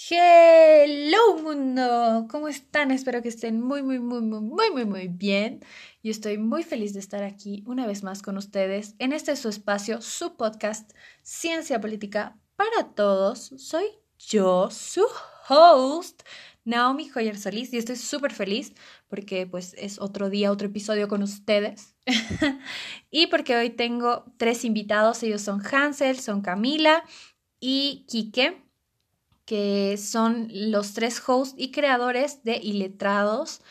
Hello mundo, ¿cómo están? Espero que estén muy, muy, muy, muy, muy, muy, muy bien. Y estoy muy feliz de estar aquí una vez más con ustedes en este su espacio, su podcast, Ciencia Política para Todos. Soy yo, su host, Naomi Joyer Solís, y estoy súper feliz porque pues es otro día, otro episodio con ustedes. y porque hoy tengo tres invitados, ellos son Hansel, son Camila y Kike que son los tres hosts y creadores de Iletrados.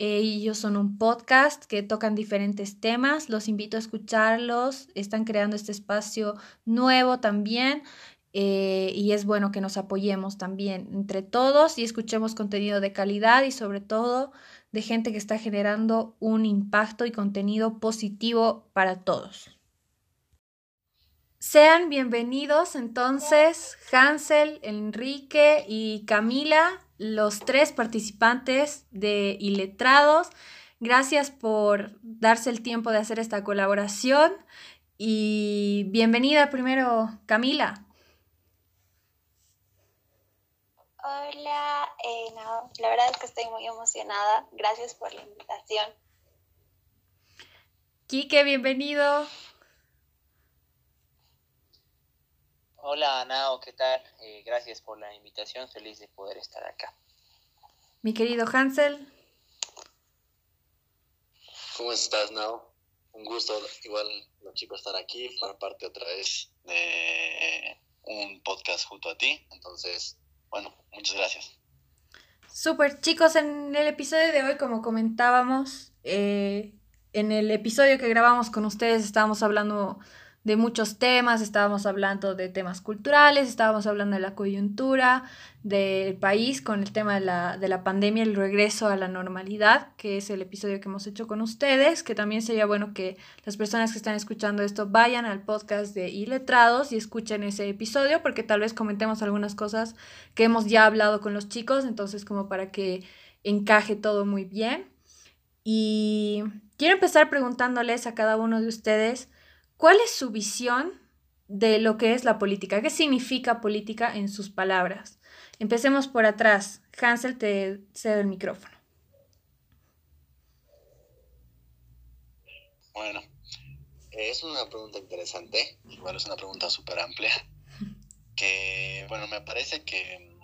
Ellos son un podcast que tocan diferentes temas. Los invito a escucharlos. Están creando este espacio nuevo también. Eh, y es bueno que nos apoyemos también entre todos y escuchemos contenido de calidad y sobre todo de gente que está generando un impacto y contenido positivo para todos. Sean bienvenidos entonces Hansel, Enrique y Camila, los tres participantes de Iletrados. Gracias por darse el tiempo de hacer esta colaboración y bienvenida primero Camila. Hola, eh, la verdad es que estoy muy emocionada. Gracias por la invitación. Quique, bienvenido. Hola, Nao, ¿qué tal? Eh, gracias por la invitación, feliz de poder estar acá. Mi querido Hansel. ¿Cómo estás, Nao? Un gusto, igual, los chicos, estar aquí, formar parte otra vez de un podcast junto a ti. Entonces, bueno, muchas gracias. Super, chicos, en el episodio de hoy, como comentábamos, eh, en el episodio que grabamos con ustedes estábamos hablando de muchos temas, estábamos hablando de temas culturales, estábamos hablando de la coyuntura del país con el tema de la, de la pandemia, el regreso a la normalidad, que es el episodio que hemos hecho con ustedes, que también sería bueno que las personas que están escuchando esto vayan al podcast de Iletrados y escuchen ese episodio, porque tal vez comentemos algunas cosas que hemos ya hablado con los chicos, entonces como para que encaje todo muy bien. Y quiero empezar preguntándoles a cada uno de ustedes, ¿Cuál es su visión de lo que es la política? ¿Qué significa política en sus palabras? Empecemos por atrás. Hansel, te cedo el micrófono. Bueno, es una pregunta interesante, igual es una pregunta súper amplia, que, bueno, me parece que,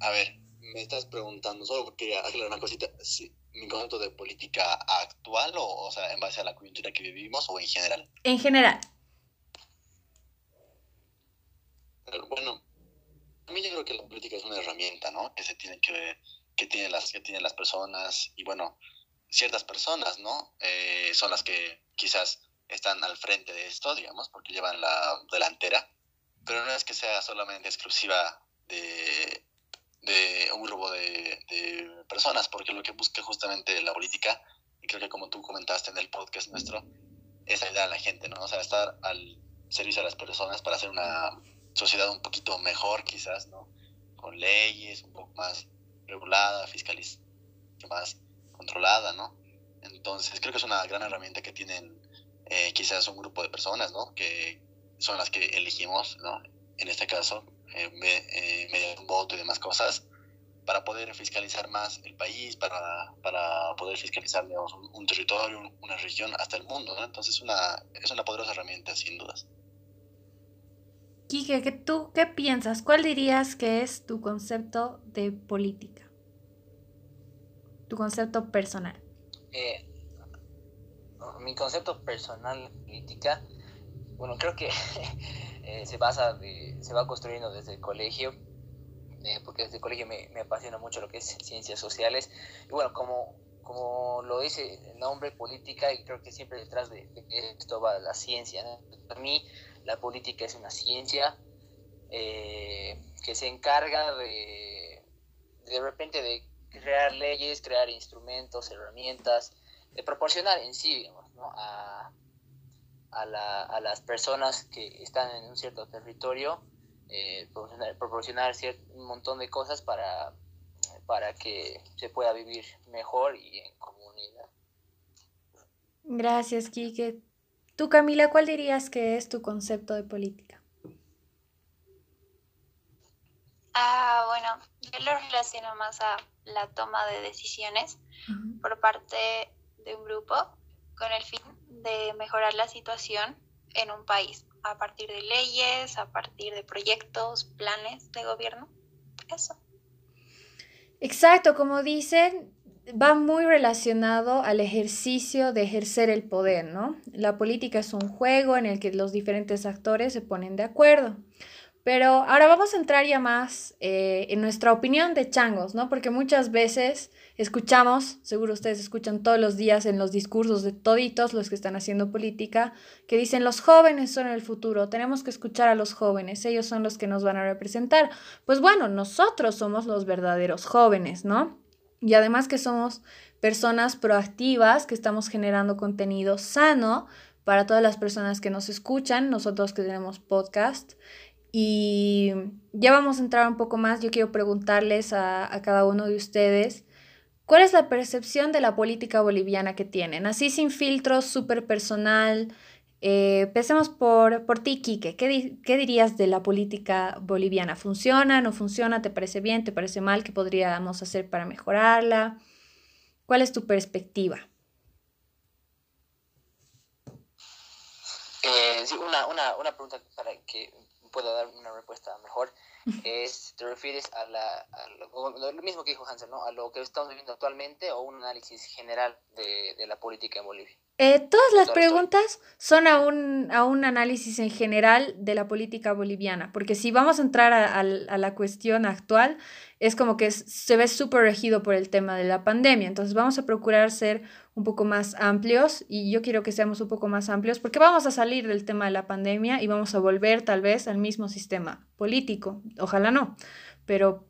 a ver, me estás preguntando, solo quería aclarar una cosita, sí, mi concepto de política actual o, o sea, en base a la coyuntura que vivimos o en general? En general. bueno, a mí yo creo que la política es una herramienta, ¿no? Que se tiene que ver, que tienen las, que tienen las personas y bueno, ciertas personas, ¿no? Eh, son las que quizás están al frente de esto, digamos, porque llevan la delantera, pero no es que sea solamente exclusiva de de un grupo de, personas, porque lo que busca justamente la política, y creo que como tú comentaste en el podcast nuestro, es ayudar a la gente, ¿no? O sea, estar al servicio de las personas para hacer una sociedad un poquito mejor, quizás, ¿no? Con leyes un poco más regulada, fiscalizada, más controlada, ¿no? Entonces, creo que es una gran herramienta que tienen eh, quizás un grupo de personas, ¿no? Que son las que elegimos, ¿no? En este caso, eh, eh, mediante un voto y demás cosas, para poder fiscalizar más el país, para, para poder fiscalizar digamos, un, territorio, una región, hasta el mundo. ¿no? Entonces una, es una poderosa herramienta, sin dudas. Quique, ¿qué, ¿tú qué piensas? ¿Cuál dirías que es tu concepto de política? Tu concepto personal. Eh, mi concepto personal de política, bueno, creo que Eh, se basa, se va construyendo desde el colegio, eh, porque desde el colegio me, me, apasiona mucho lo que es ciencias sociales. Y bueno, como, como lo dice el nombre política, y creo que siempre detrás de, esto va la ciencia. Para mí, la política es una ciencia eh, que se encarga de, de repente de crear leyes, crear instrumentos, herramientas, de proporcionar en sí a, a, la, a las personas que están en un cierto territorio, eh, proporcionar, un montón de cosas para, para que se pueda vivir mejor y en comunidad. Gracias, Kike. Tú, Camila, ¿cuál dirías que es tu concepto de política? Ah, bueno, yo lo relaciono más a la toma de decisiones por parte de un grupo con el fin de mejorar la situación en un país a partir de leyes, a partir de proyectos, planes de gobierno. Eso. Exacto, como dicen, va muy relacionado al ejercicio de ejercer el poder, ¿no? La política es un juego en el que los diferentes actores se ponen de acuerdo. Pero ahora vamos a entrar ya más eh, en nuestra opinión de changos, ¿no? Porque muchas veces escuchamos, seguro ustedes escuchan todos los días en los discursos de toditos los que están haciendo política, que dicen los jóvenes son el futuro, tenemos que escuchar a los jóvenes, ellos son los que nos van a representar. Pues bueno, nosotros somos los verdaderos jóvenes, ¿no? Y además que somos personas proactivas, que estamos generando contenido sano para todas las personas que nos escuchan, nosotros que tenemos podcast. Y ya vamos a entrar un poco más. Yo quiero preguntarles a, a cada uno de ustedes, ¿cuál es la percepción de la política boliviana que tienen? Así sin filtros, súper personal. Eh, empecemos por, por ti, Quique. ¿Qué, ¿Qué, dirías de la política boliviana? ¿Funciona? ¿No funciona? ¿Te parece bien? ¿Te parece mal? ¿Qué podríamos hacer para mejorarla? ¿Cuál es tu perspectiva? Eh, sí, una, una, una pregunta para que pueda dar una respuesta mejor, es, ¿te refieres a, la, lo, mismo que dijo Hansen, ¿no? a lo que estamos viviendo actualmente o un análisis general de, de la política en Bolivia? Eh, todas las preguntas son a un, a un, análisis en general de la política boliviana, porque si vamos a entrar a, a, a la cuestión actual, es como que se ve súper regido por el tema de la pandemia, entonces vamos a procurar ser un poco más amplios y yo quiero que seamos un poco más amplios porque vamos a salir del tema de la pandemia y vamos a volver tal vez al mismo sistema político, ojalá no, pero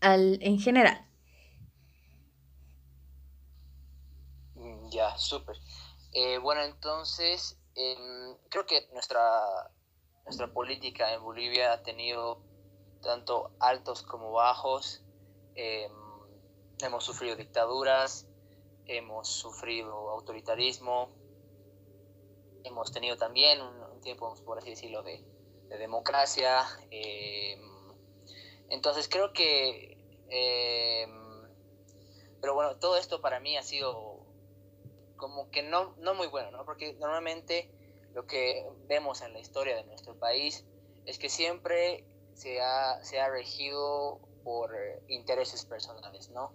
al, en general. Mm, ya, súper. Eh, bueno, entonces, eh, creo que nuestra, nuestra política en Bolivia ha tenido tanto altos como bajos. Eh, hemos sufrido dictaduras, hemos sufrido autoritarismo, hemos tenido también un, tiempo, por así decirlo, de, de democracia. entonces creo que, pero bueno, todo esto para mí ha sido como que no, no muy bueno, ¿no? Porque normalmente lo que vemos en la historia de nuestro país es que siempre se ha, se ha regido por intereses personales, ¿no?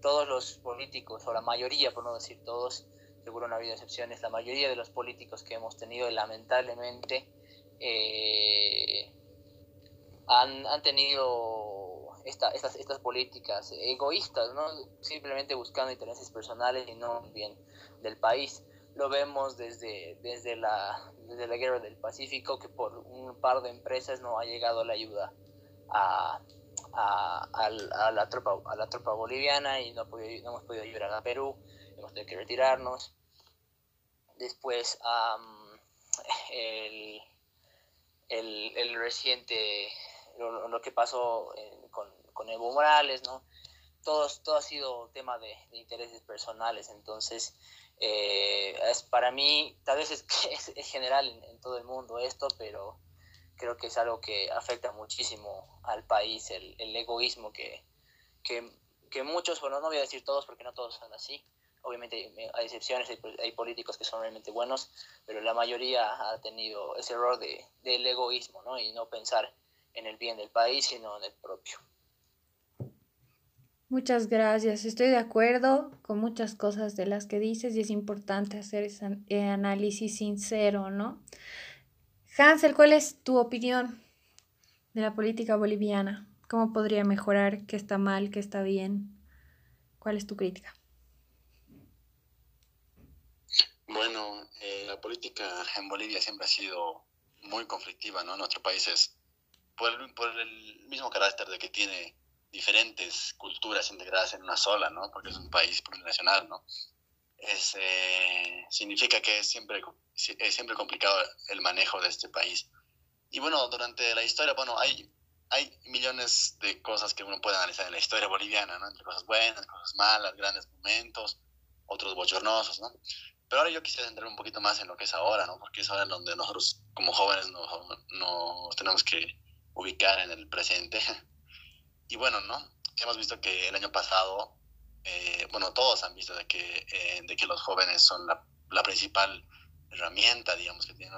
Todos los políticos, o la mayoría, por no decir todos, seguro no ha habido excepciones, la mayoría de los políticos que hemos tenido, lamentablemente, eh, han, han, tenido esta, estas, estas políticas egoístas, ¿no? Simplemente buscando intereses personales y no bien del país. Lo vemos desde, desde, la, desde la guerra del Pacífico, que por un par de empresas no ha llegado la ayuda a, a, la, tropa, a la tropa boliviana y no, no hemos podido ayudar a Perú, hemos tenido que retirarnos. Después, um, el, el, el, reciente, lo, lo que pasó con, con, Evo Morales, ¿no? Todo, todo ha sido tema de, de intereses personales, entonces eh, es para mí, tal vez es, es, general en, todo el mundo esto, pero creo que es algo que afecta muchísimo al país, el, el egoísmo que, que, que, muchos, bueno, no voy a decir todos porque no todos son así, obviamente hay excepciones, hay, hay, políticos que son realmente buenos, pero la mayoría ha tenido ese error de, del egoísmo, ¿no? Y no pensar en el bien del país, sino en el propio. Muchas gracias. Estoy de acuerdo con muchas cosas de las que dices y es importante hacer ese eh, análisis sincero, ¿no? Hansel, ¿cuál es tu opinión de la política boliviana? ¿Cómo podría mejorar? ¿Qué está mal? ¿Qué está bien? ¿Cuál es tu crítica? Bueno, eh, la política en Bolivia siempre ha sido muy conflictiva, ¿no? Nuestro país es, por el, por el mismo carácter de que tiene diferentes culturas integradas en una sola, ¿no? Porque es un país plurinacional, ¿no? Es, eh, significa que es siempre, es siempre complicado el manejo de este país. Y bueno, durante la historia, bueno, hay, hay millones de cosas que uno puede analizar en la historia boliviana, ¿no? Entre cosas buenas, cosas malas, grandes momentos, otros bochornosos, ¿no? Pero ahora yo quisiera entrar un poquito más en lo que es ahora, ¿no? Porque es ahora donde nosotros como jóvenes nos, nos tenemos que ubicar en el presente. y bueno, ¿no? Hemos visto que el año pasado, eh, bueno, todos han visto de que, eh, de que los jóvenes son la, la, principal herramienta, digamos, que tienen,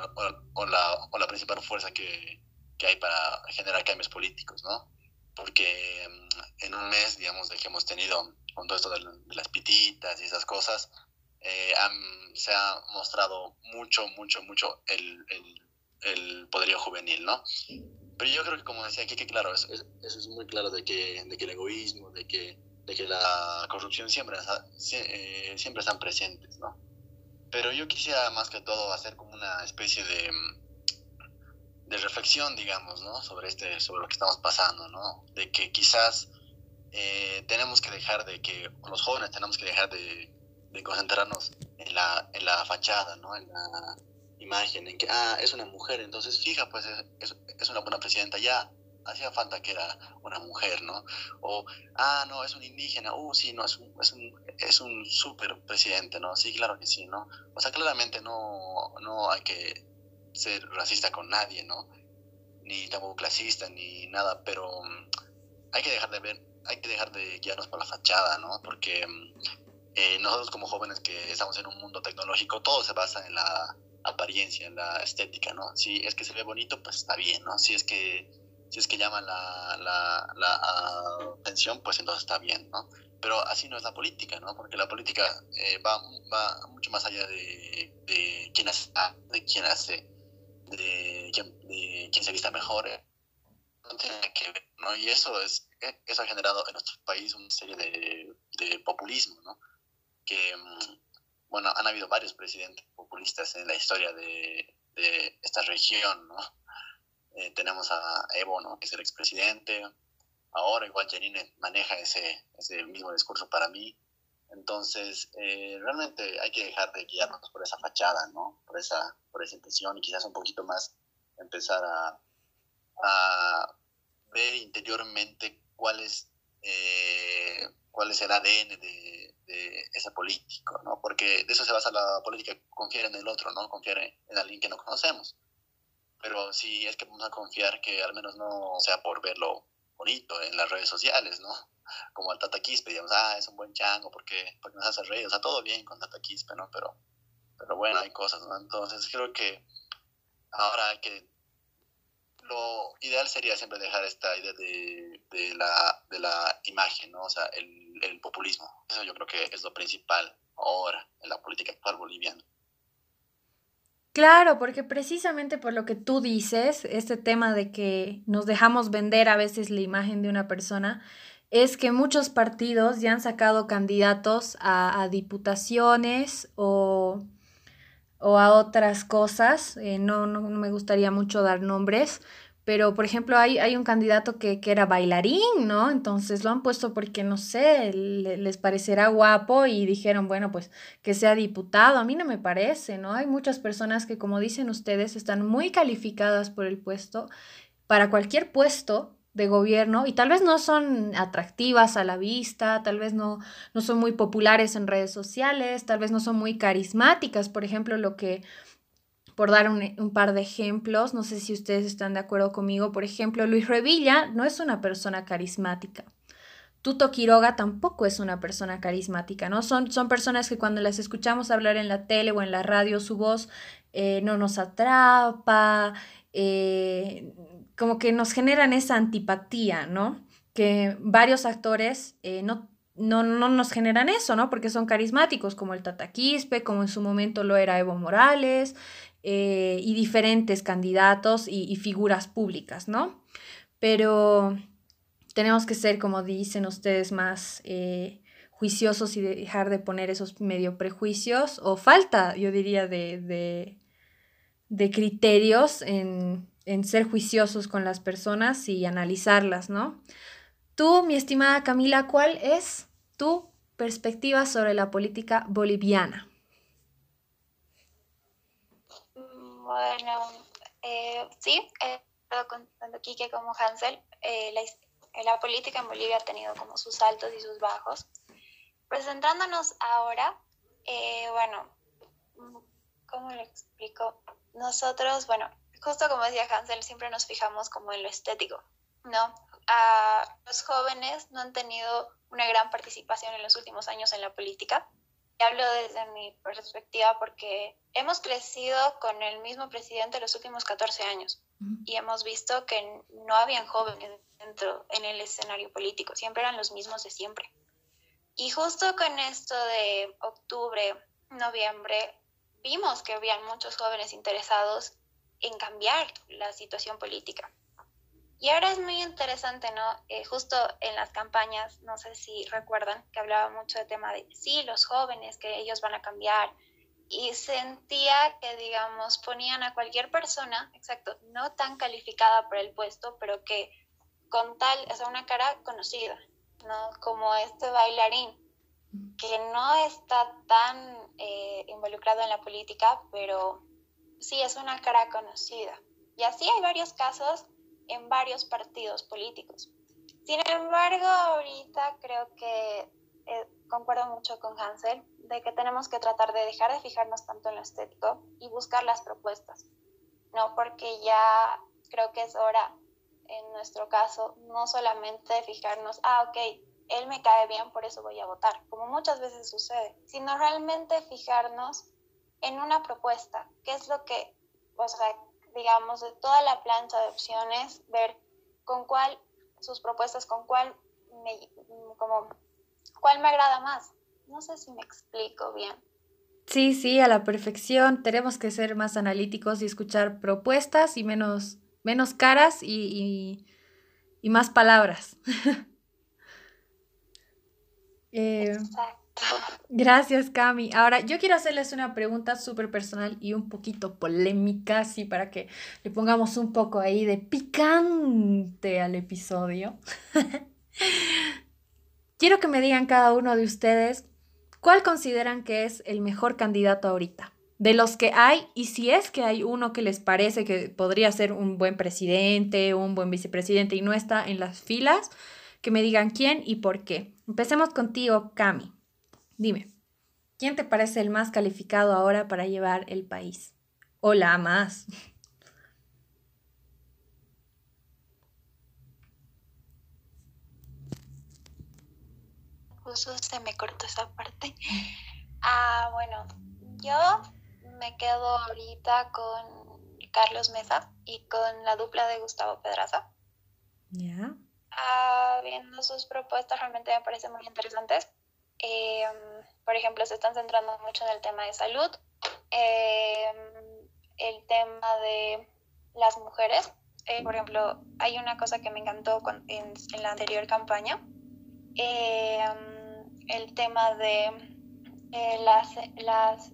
o, la, o la principal fuerza que, que hay para generar cambios políticos, ¿no? Porque mm, en un mes, digamos, de que hemos tenido con todo esto de, las pititas y esas cosas, eh, se ha mostrado mucho, mucho, mucho el, el, el, poderío juvenil, ¿no? Pero yo creo que, como decía aquí, que claro, eso, es muy claro de que, de que el egoísmo, de que, de que la corrupción siempre, eh, siempre están presentes, ¿no? Pero yo quisiera más que todo hacer como una especie de, de reflexión, digamos, ¿no? Sobre, este, sobre lo que estamos pasando, ¿no? De que quizás eh, tenemos que dejar de que, los jóvenes tenemos que dejar de, concentrarnos en la, en la fachada, ¿no? Imagen, en que, ah, es una mujer, entonces fija, pues es, es una buena presidenta, ya hacía falta que era una mujer, ¿no? O, ah, no, es un indígena, uh, sí, no, es un, es un, es un súper presidente, ¿no? Sí, claro que sí, ¿no? O sea, claramente no, no hay que ser racista con nadie, ¿no? Ni tampoco clasista, ni nada, pero mm, hay que dejar de ver, hay que dejar de guiarnos por la fachada, ¿no? Porque mm, eh, nosotros como jóvenes que estamos en un mundo tecnológico, todo se basa en la apariencia, en la estética, ¿no? Si es que se ve bonito, pues está bien, ¿no? Si es que, si es que llama la, la, la atención, pues entonces está bien, ¿no? Pero así no es la política, ¿no? Porque la política eh, va, va mucho más allá de, de quién hace, de quién hace, de quién, de quién se vista mejor, no tiene que ver, ¿no? Y eso, es, eso ha generado en nuestro país una serie de, de populismo, ¿no? Que mm, bueno, han habido varios presidentes populistas en la historia de, de esta región, ¿no? Eh, tenemos a Evo, ¿no? Que es el expresidente. Ahora igual Janine maneja ese, ese mismo discurso para mí. Entonces, eh, realmente hay que dejar de guiarnos por esa fachada, ¿no? Por esa, por esa intención y quizás un poquito más empezar a, a ver interiormente cuál es, eh, cuál es el ADN de, ese político, ¿no? Porque de eso se basa la política, confiar en el otro, ¿no? Confiar en, alguien que no conocemos. Pero si es que vamos a confiar que al menos no sea por verlo bonito en las redes sociales, ¿no? Como el Tata Quispe, digamos, ah, es un buen chango porque, porque nos hace reír, o sea, todo bien con Tata Quispe, ¿no? Pero, pero bueno, hay cosas, ¿no? Entonces creo que ahora hay que lo ideal sería siempre dejar esta idea de, de, la, de la imagen, ¿no? O sea, el, el, populismo. Eso yo creo que es lo principal ahora en la política actual boliviana. Claro, porque precisamente por lo que tú dices, este tema de que nos dejamos vender a veces la imagen de una persona, es que muchos partidos ya han sacado candidatos a, diputaciones o o a otras cosas. Eh, no, no, me gustaría mucho dar nombres, pero por ejemplo hay, hay un candidato que, que, era bailarín, ¿no? Entonces lo han puesto porque, no sé, les parecerá guapo y dijeron, bueno, pues que sea diputado. A mí no me parece, ¿no? Hay muchas personas que, como dicen ustedes, están muy calificadas por el puesto. Para cualquier puesto, de gobierno y tal vez no son atractivas a la vista, tal vez no, no son muy populares en redes sociales, tal vez no son muy carismáticas, por ejemplo, lo que, por dar un, par de ejemplos, no sé si ustedes están de acuerdo conmigo, por ejemplo, Luis Revilla no es una persona carismática. Tuto Quiroga tampoco es una persona carismática, ¿no? Son, son personas que cuando las escuchamos hablar en la tele o en la radio, su voz eh, no nos atrapa, eh, como que nos generan esa antipatía, ¿no? Que varios actores eh, no, no, no, nos generan eso, ¿no? Porque son carismáticos, como el Tata Quispe, como en su momento lo era Evo Morales, eh, y diferentes candidatos y, figuras públicas, ¿no? Pero tenemos que ser, como dicen ustedes, más eh, juiciosos y dejar de poner esos medio prejuicios o falta, yo diría, de, de, de criterios en, en ser juiciosos con las personas y analizarlas, ¿no? Tú, mi estimada Camila, ¿cuál es tu perspectiva sobre la política boliviana? Bueno, eh, sí, he estado contando aquí que como Hansel, eh, la, la, política en Bolivia ha tenido como sus altos y sus bajos. Presentándonos ahora, eh, bueno, ¿cómo lo explico? Nosotros, bueno, justo como decía Hansel, siempre nos fijamos como en lo estético, ¿no? los jóvenes no han tenido una gran participación en los últimos años en la política. Hablo desde mi perspectiva porque hemos crecido con el mismo presidente los últimos 14 años y hemos visto que no habían jóvenes dentro en el escenario político, siempre eran los mismos de siempre. Y justo con esto de octubre, noviembre, vimos que habían muchos jóvenes interesados en cambiar la situación política. Y ahora es muy interesante, ¿no? Eh, justo en las campañas, no sé si recuerdan que hablaba mucho del tema de, sí, los jóvenes, que ellos van a cambiar. Y sentía que, digamos, ponían a cualquier persona, exacto, no tan calificada por el puesto, pero que con tal, o sea, una cara conocida, ¿no? Como este bailarín, que no está tan eh, involucrado en la política, pero sí es una cara conocida. Y así hay varios casos en varios partidos políticos. Sin embargo, ahorita creo que eh, concuerdo mucho con Hansel de que tenemos que tratar de dejar de fijarnos tanto en lo estético y buscar las propuestas, ¿no? Porque ya creo que es hora, en nuestro caso, no solamente fijarnos, ah, ok, él me cae bien, por eso voy a votar, como muchas veces sucede, sino realmente fijarnos en una propuesta, qué es lo que, o sea, digamos, de toda la plancha de opciones, ver con cuál, sus propuestas, con cuál me, como, cuál me agrada más. No sé si me explico bien. Sí, sí, a la perfección. Tenemos que ser más analíticos y escuchar propuestas y menos, menos caras y, y, más palabras. eh, Exacto. Gracias, Cami. Ahora, yo quiero hacerles una pregunta súper personal y un poquito polémica, así para que le pongamos un poco ahí de picante al episodio. quiero que me digan cada uno de ustedes cuál consideran que es el mejor candidato ahorita. De los que hay, y si es que hay uno que les parece que podría ser un buen presidente, un buen vicepresidente y no está en las filas, que me digan quién y por qué. Empecemos contigo, Cami. Dime, ¿quién te parece el más calificado ahora para llevar el país? O la más. Justo se me cortó esa parte. Ah, bueno, yo me quedo ahorita con Carlos Mesa y con la dupla de Gustavo Pedraza. Ya. Ah, viendo sus propuestas realmente me parecen muy interesantes. Em, por ejemplo, se están centrando mucho en el tema de salud, em, el tema de las mujeres. Eh, por ejemplo, hay una cosa que me encantó en, la anterior campaña, em, el tema de eh, las, las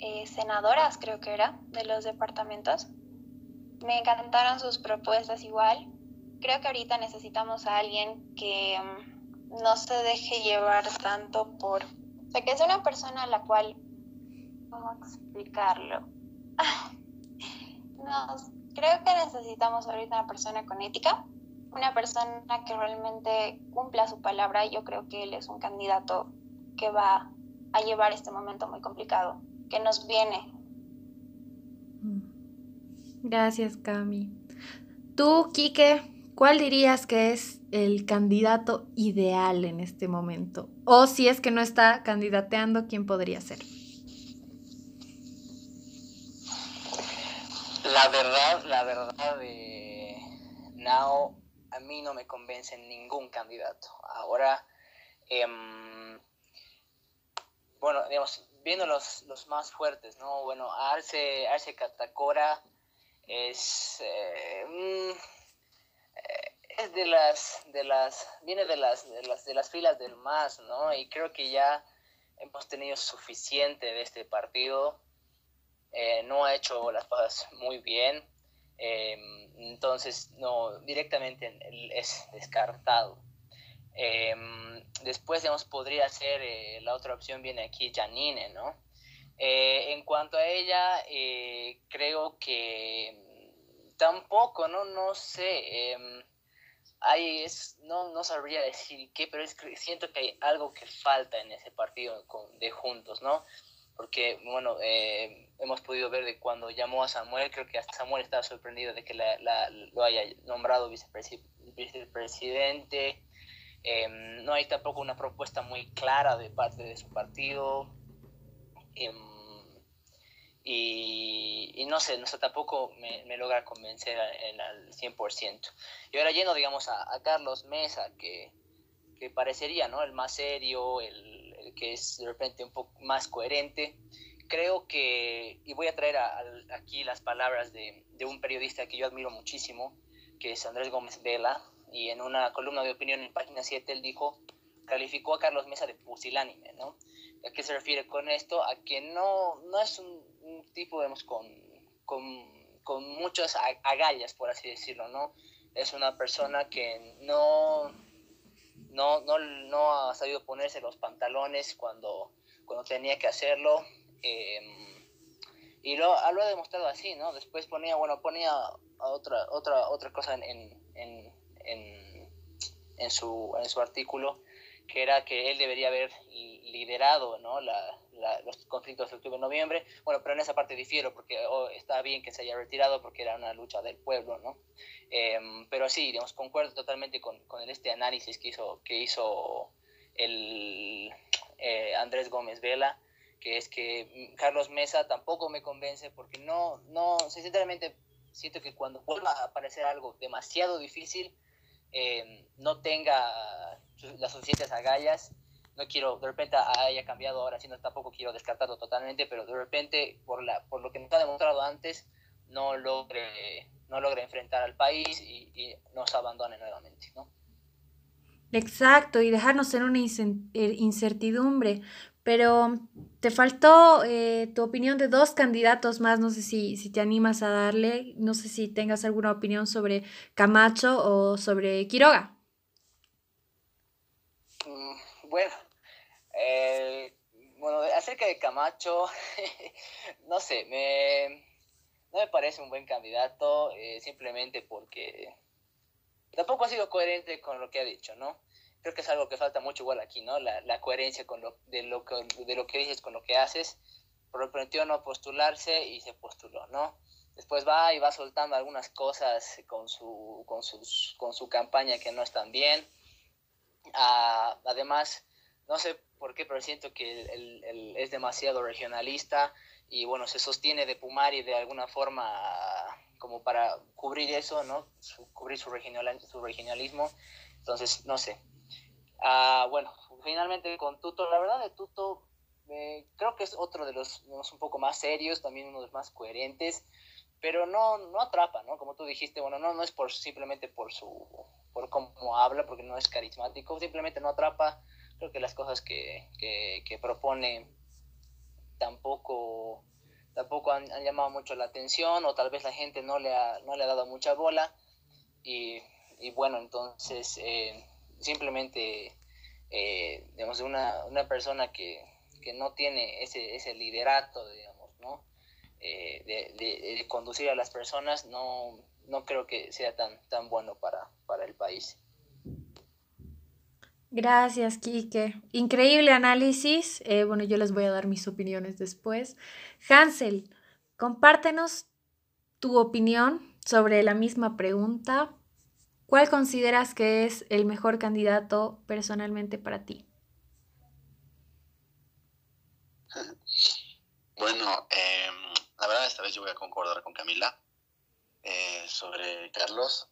eh, senadoras, creo que era, de los departamentos. Me encantaron sus propuestas igual. Creo que ahorita necesitamos a alguien que no se deje llevar tanto por... O sea, que es una persona a la cual... ¿Cómo explicarlo? no, creo que necesitamos ahorita una persona con ética, una persona que realmente cumpla su palabra. Yo creo que él es un candidato que va a llevar este momento muy complicado, que nos viene. Gracias, Cami. Tú, Quique, ¿cuál dirías que es el candidato ideal en este momento? O si es que no está candidateando, ¿quién podría ser? La verdad, la verdad, de Now, a mí no me convence ningún candidato. Ahora, em, bueno, digamos, viendo los, los, más fuertes, ¿no? Bueno, Arce, Arce Catacora es... Eh, mm, es de las, de las, viene de las, de las, de las filas del MAS, ¿no? Y creo que ya hemos tenido suficiente de este partido. Eh, no ha hecho las cosas muy bien. Em, entonces, no, directamente es descartado. Em, después, digamos, podría ser, eh, la otra opción viene aquí, Janine, ¿no? Eh, en cuanto a ella, creo que tampoco, ¿no? No sé em, ahí es, no, no sabría decir qué, pero es siento que hay algo que falta en ese partido de juntos, ¿no? Porque, bueno, eh, hemos podido ver de cuando llamó a Samuel, creo que hasta Samuel estaba sorprendido de que la, lo haya nombrado vicepresidente. Em, no hay tampoco una propuesta muy clara de parte de su partido. Em, y, no sé, no sé tampoco me, logra convencer en al 100%. Y ahora yendo, digamos, a, Carlos Mesa, que, que, parecería ¿no? el más serio, el, el, que es de repente un poco más coherente, creo que, y voy a traer aquí las palabras de, de, un periodista que yo admiro muchísimo, que es Andrés Gómez Vela, y en una columna de opinión en página 7 él dijo, calificó a Carlos Mesa de pusilánime, ¿no? ¿A qué se refiere con esto? A que no, no es un, tipo, digamos, con, con, con muchas agallas, por así decirlo, ¿no? Es una persona que no, no, no, no ha sabido ponerse los pantalones cuando, cuando tenía que hacerlo, Em, y lo, lo, ha demostrado así, ¿no? Después ponía, bueno, ponía otra, otra, otra cosa en, en, en, en, su, en su artículo, que era que él debería haber liderado, ¿no? La, los conflictos de octubre-noviembre. Bueno, pero en esa parte difiero, porque oh, está bien que se haya retirado porque era una lucha del pueblo, ¿no? Em, pero sí, digamos, concuerdo totalmente con, con, este análisis que hizo, que hizo el eh, Andrés Gómez Vela que es que mm, Carlos Mesa tampoco me convence porque no, no, sinceramente siento que cuando vuelva a aparecer algo demasiado difícil, em, no tenga las suficientes agallas, no quiero, de repente haya cambiado ahora, sino tampoco quiero descartarlo totalmente, pero de repente, por, la, por lo que nos ha demostrado antes, no logre, no logre enfrentar al país y, y nos abandone nuevamente, ¿no? Exacto, y dejarnos en una eh, incertidumbre, pero te faltó eh, tu opinión de dos candidatos más, no sé si, si te animas a darle, no sé si tengas alguna opinión sobre Camacho o sobre Quiroga. Mm, bueno, eh, bueno, acerca de Camacho, no sé, me, no me parece un buen candidato, eh, simplemente porque tampoco ha sido coherente con lo que ha dicho, ¿no? creo que es algo que falta mucho igual aquí, ¿no? La, la coherencia con lo, de, lo que, de lo que dices con lo que haces. Prometió no postularse y se postuló, ¿no? Después va y va soltando algunas cosas con su, con sus, con su campaña que no están bien. Ah, además, no sé por qué, pero siento que él, es demasiado regionalista y bueno, se sostiene de Pumari de alguna forma como para cubrir eso, ¿no? cubrir su, regional, su regionalismo. Entonces, no sé, Ah, bueno, finalmente con Tuto, la verdad de Tuto creo que es otro de los, un poco más serios, también uno de los más coherentes, pero no, no atrapa, ¿no? Como tú dijiste, bueno, no, no es por simplemente por su, por cómo habla, porque no es carismático, simplemente no atrapa, creo que las cosas que, que, propone tampoco, tampoco han, llamado mucho la atención o tal vez la gente no le ha, no le ha dado mucha bola y, y bueno, entonces... Eh, simplemente, eh, digamos, una, una persona que, que, no tiene ese, ese liderato, digamos, ¿no? Eh, de, de, conducir a las personas, no, no creo que sea tan, tan bueno para, para el país. Gracias, Kike. Increíble análisis. Eh, bueno, yo les voy a dar mis opiniones después. Hansel, compártenos tu opinión sobre la misma pregunta. ¿Cuál consideras que es el mejor candidato personalmente para ti? Bueno, em, la verdad esta vez yo voy a concordar con Camila eh, sobre Carlos.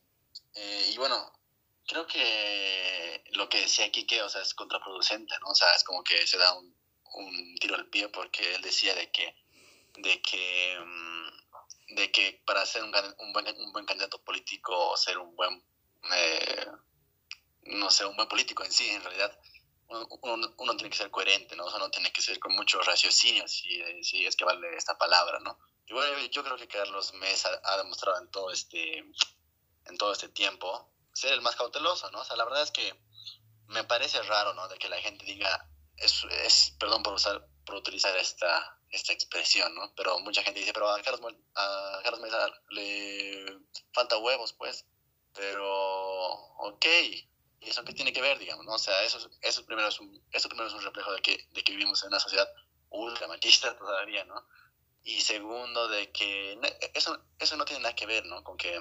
Eh, y bueno, creo que lo que decía Kike, o sea, es contraproducente, ¿no? O sea, es como que se da un, tiro al pie porque él decía de que, de que, mm, de que para ser un, un, buen, un buen candidato político o ser un buen eh, no sé, un buen político en sí, en realidad, uno, uno, tiene que ser coherente, ¿no? O sea, uno tiene que ser con mucho raciocinio, si, si es que vale esta palabra, ¿no? Y bueno, yo creo que Carlos Mesa ha demostrado en todo este, en todo este tiempo ser el más cauteloso, ¿no? O sea, la verdad es que me parece raro, ¿no? De que la gente diga, es, es perdón por usar, por utilizar esta, esta expresión, ¿no? Pero mucha gente dice, pero a Carlos, a Carlos Mesa le falta huevos, pues. Pero, ok, ¿y eso qué tiene que ver, digamos? ¿no? O sea, eso, eso, primero es un, eso primero es un reflejo de que, de que vivimos en una sociedad ultra machista todavía, ¿no? Y segundo, de que eso, eso no tiene nada que ver, ¿no? Con que,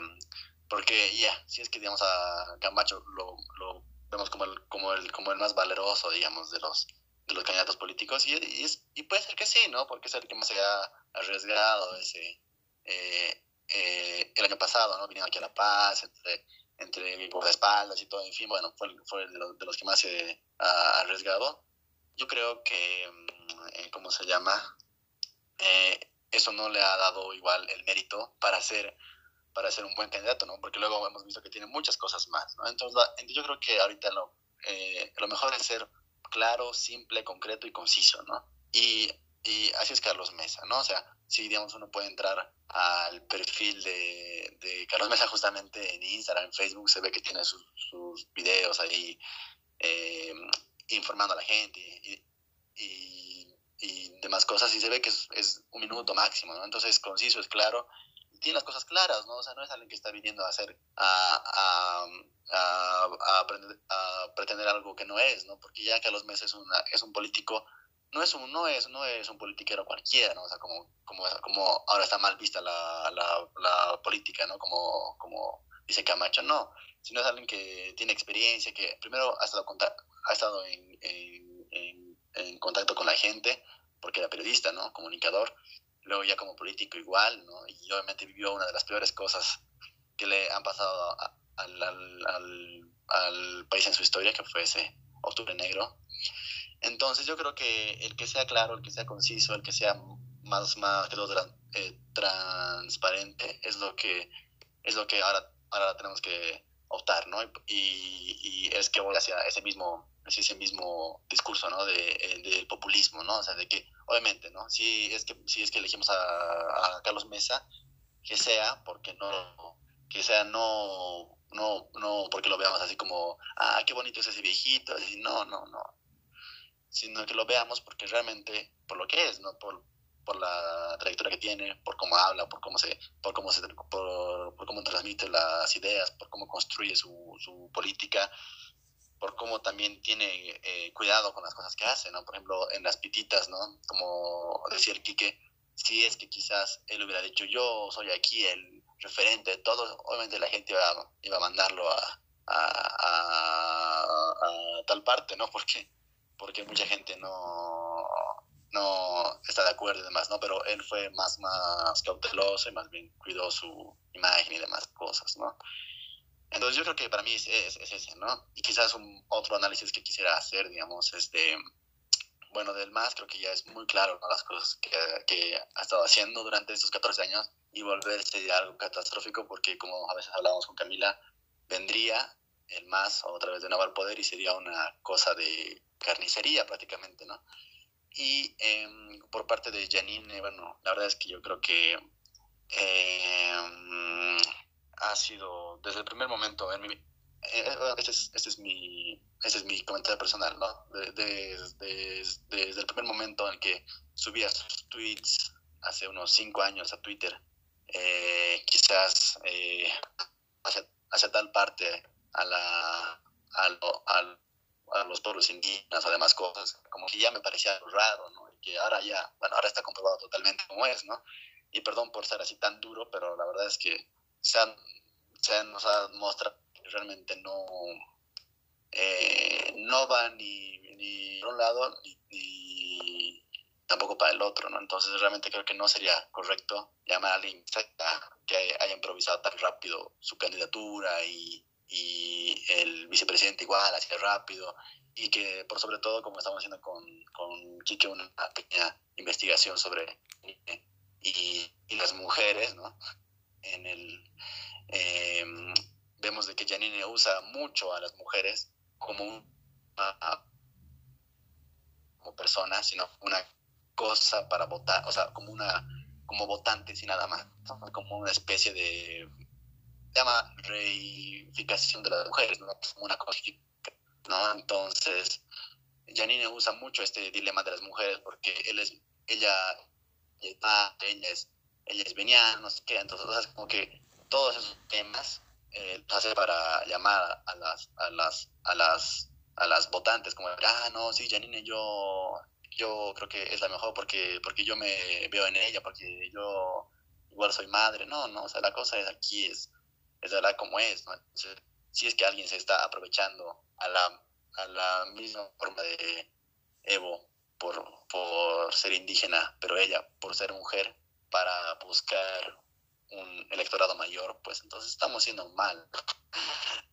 porque ya, si es que digamos a Camacho lo, lo vemos como el, como, el, como el más valeroso, digamos, de los, de los candidatos políticos, y, es, y puede ser que sí, ¿no? Porque es el que más se ha arriesgado ese, eh, eh, el año pasado, ¿no? Viniendo aquí a La Paz, entre, entre espaldas y todo, en fin, bueno, fue, fue de, los, de los que más se ha arriesgado. Yo creo que, mm, eh, ¿cómo se llama? eso no le ha dado igual el mérito para ser para ser un buen candidato, ¿no? Porque luego hemos visto que tiene muchas cosas más, ¿no? Entonces, yo creo que ahorita lo, lo mejor es ser claro, simple, concreto y conciso, ¿no? Y, así es Carlos Mesa, ¿no? O sea, si digamos uno puede entrar al perfil de, Carlos Mesa justamente en Instagram, en Facebook, se ve que tiene sus, videos ahí eh, informando a la gente y, y, demás cosas y se ve que es, es, un minuto máximo, ¿no? Entonces, conciso, es claro, tiene las cosas claras, ¿no? O sea, no es alguien que está viniendo a hacer, a, a, a, a, pretender algo que no es, ¿no? Porque ya Carlos Mesa es, una, es un político no es un, no es, no es un politiquero cualquiera, ¿no? O sea, como, como, como ahora está mal vista la, la, política, ¿no? Como, como dice Camacho, no, sino es alguien que tiene experiencia, que primero ha estado, ha estado en, en, en, contacto con la gente, porque era periodista, ¿no? Comunicador, luego ya como político igual, ¿no? Y obviamente vivió una de las peores cosas que le han pasado al, al, al, al país en su historia, que fue ese octubre negro, entonces yo creo que el que sea claro, el que sea conciso, el que sea más, más eh, transparente es lo que, es lo que ahora, ahora tenemos que optar, ¿no? Y, y es que voy hacia ese mismo, ese mismo discurso, ¿no? De, eh, de, populismo, ¿no? O sea, de que, obviamente, ¿no? Si es que, si es que elegimos a, a Carlos Mesa, que sea porque no, que sea no, no, no porque lo veamos así como, ah, qué bonito es ese viejito, así, no, no, no sino que lo veamos porque realmente, por lo que es, ¿no? Por, por la trayectoria que tiene, por cómo habla, por cómo se, por cómo se, por, por cómo transmite las ideas, por cómo construye su, su política, por cómo también tiene eh, cuidado con las cosas que hace, ¿no? Por ejemplo, en las pititas, ¿no? Como decía el Quique, si es que quizás él hubiera dicho, yo soy aquí el referente de todo, obviamente la gente iba, iba a mandarlo a, a, a, tal parte, ¿no? Porque porque mucha gente no, no está de acuerdo y demás, ¿no? Pero él fue más, más cauteloso y más bien cuidó su imagen y demás cosas, ¿no? Entonces yo creo que para mí es, es, es ese, ¿no? Y quizás un otro análisis que quisiera hacer, digamos, es de, bueno, del más creo que ya es muy claro ¿no? las cosas que, que, ha estado haciendo durante estos 14 años y volverse algo catastrófico porque como a veces hablábamos con Camila, vendría el más otra vez de nuevo al poder y sería una cosa de carnicería prácticamente, ¿no? Y eh, por parte de Janine, bueno, la verdad es que yo creo que eh, ha sido desde el primer momento, en mi, este, es, este, es, mi, este es mi comentario personal, ¿no? De, de, de, desde el primer momento en que subía sus tweets hace unos cinco años a Twitter, eh, quizás eh, hacia, hacia, tal parte a la, a, lo, a, a los pueblos indígenas o demás cosas, como que ya me parecía raro, ¿no? Y que ahora ya, bueno, ahora está comprobado totalmente como es, ¿no? Y perdón por ser así tan duro, pero la verdad es que se, han, se nos ha mostrado que realmente no, eh, no va ni, ni por un lado ni, ni, tampoco para el otro, ¿no? Entonces realmente creo que no sería correcto llamar a alguien que haya improvisado tan rápido su candidatura y y el vicepresidente igual, hacía rápido, y que por sobre todo, como estamos haciendo con, con Quique, una pequeña investigación sobre y, y las mujeres, ¿no? En el, eh, vemos de que Janine usa mucho a las mujeres como una, como persona, sino una cosa para votar, o sea, como una como votantes y nada más, como una especie de llama reificación de las mujeres, ¿no? Una cosificación, ¿no? Entonces, Janine usa mucho este dilema de las mujeres porque él es, ella, ella es, ella es veniana, no sé qué, entonces, como que todos esos temas eh, hace para llamar a las, a las, a las, a las votantes, como, ah, no, sí, Janine, yo, yo creo que es la mejor porque, porque yo me veo en ella, porque yo igual soy madre, no, no, o sea, la cosa es aquí es es verdad como es, ¿no? Entonces, si es que alguien se está aprovechando a la, a la misma forma de Evo por, por ser indígena, pero ella por ser mujer, para buscar un electorado mayor, pues entonces estamos siendo mal.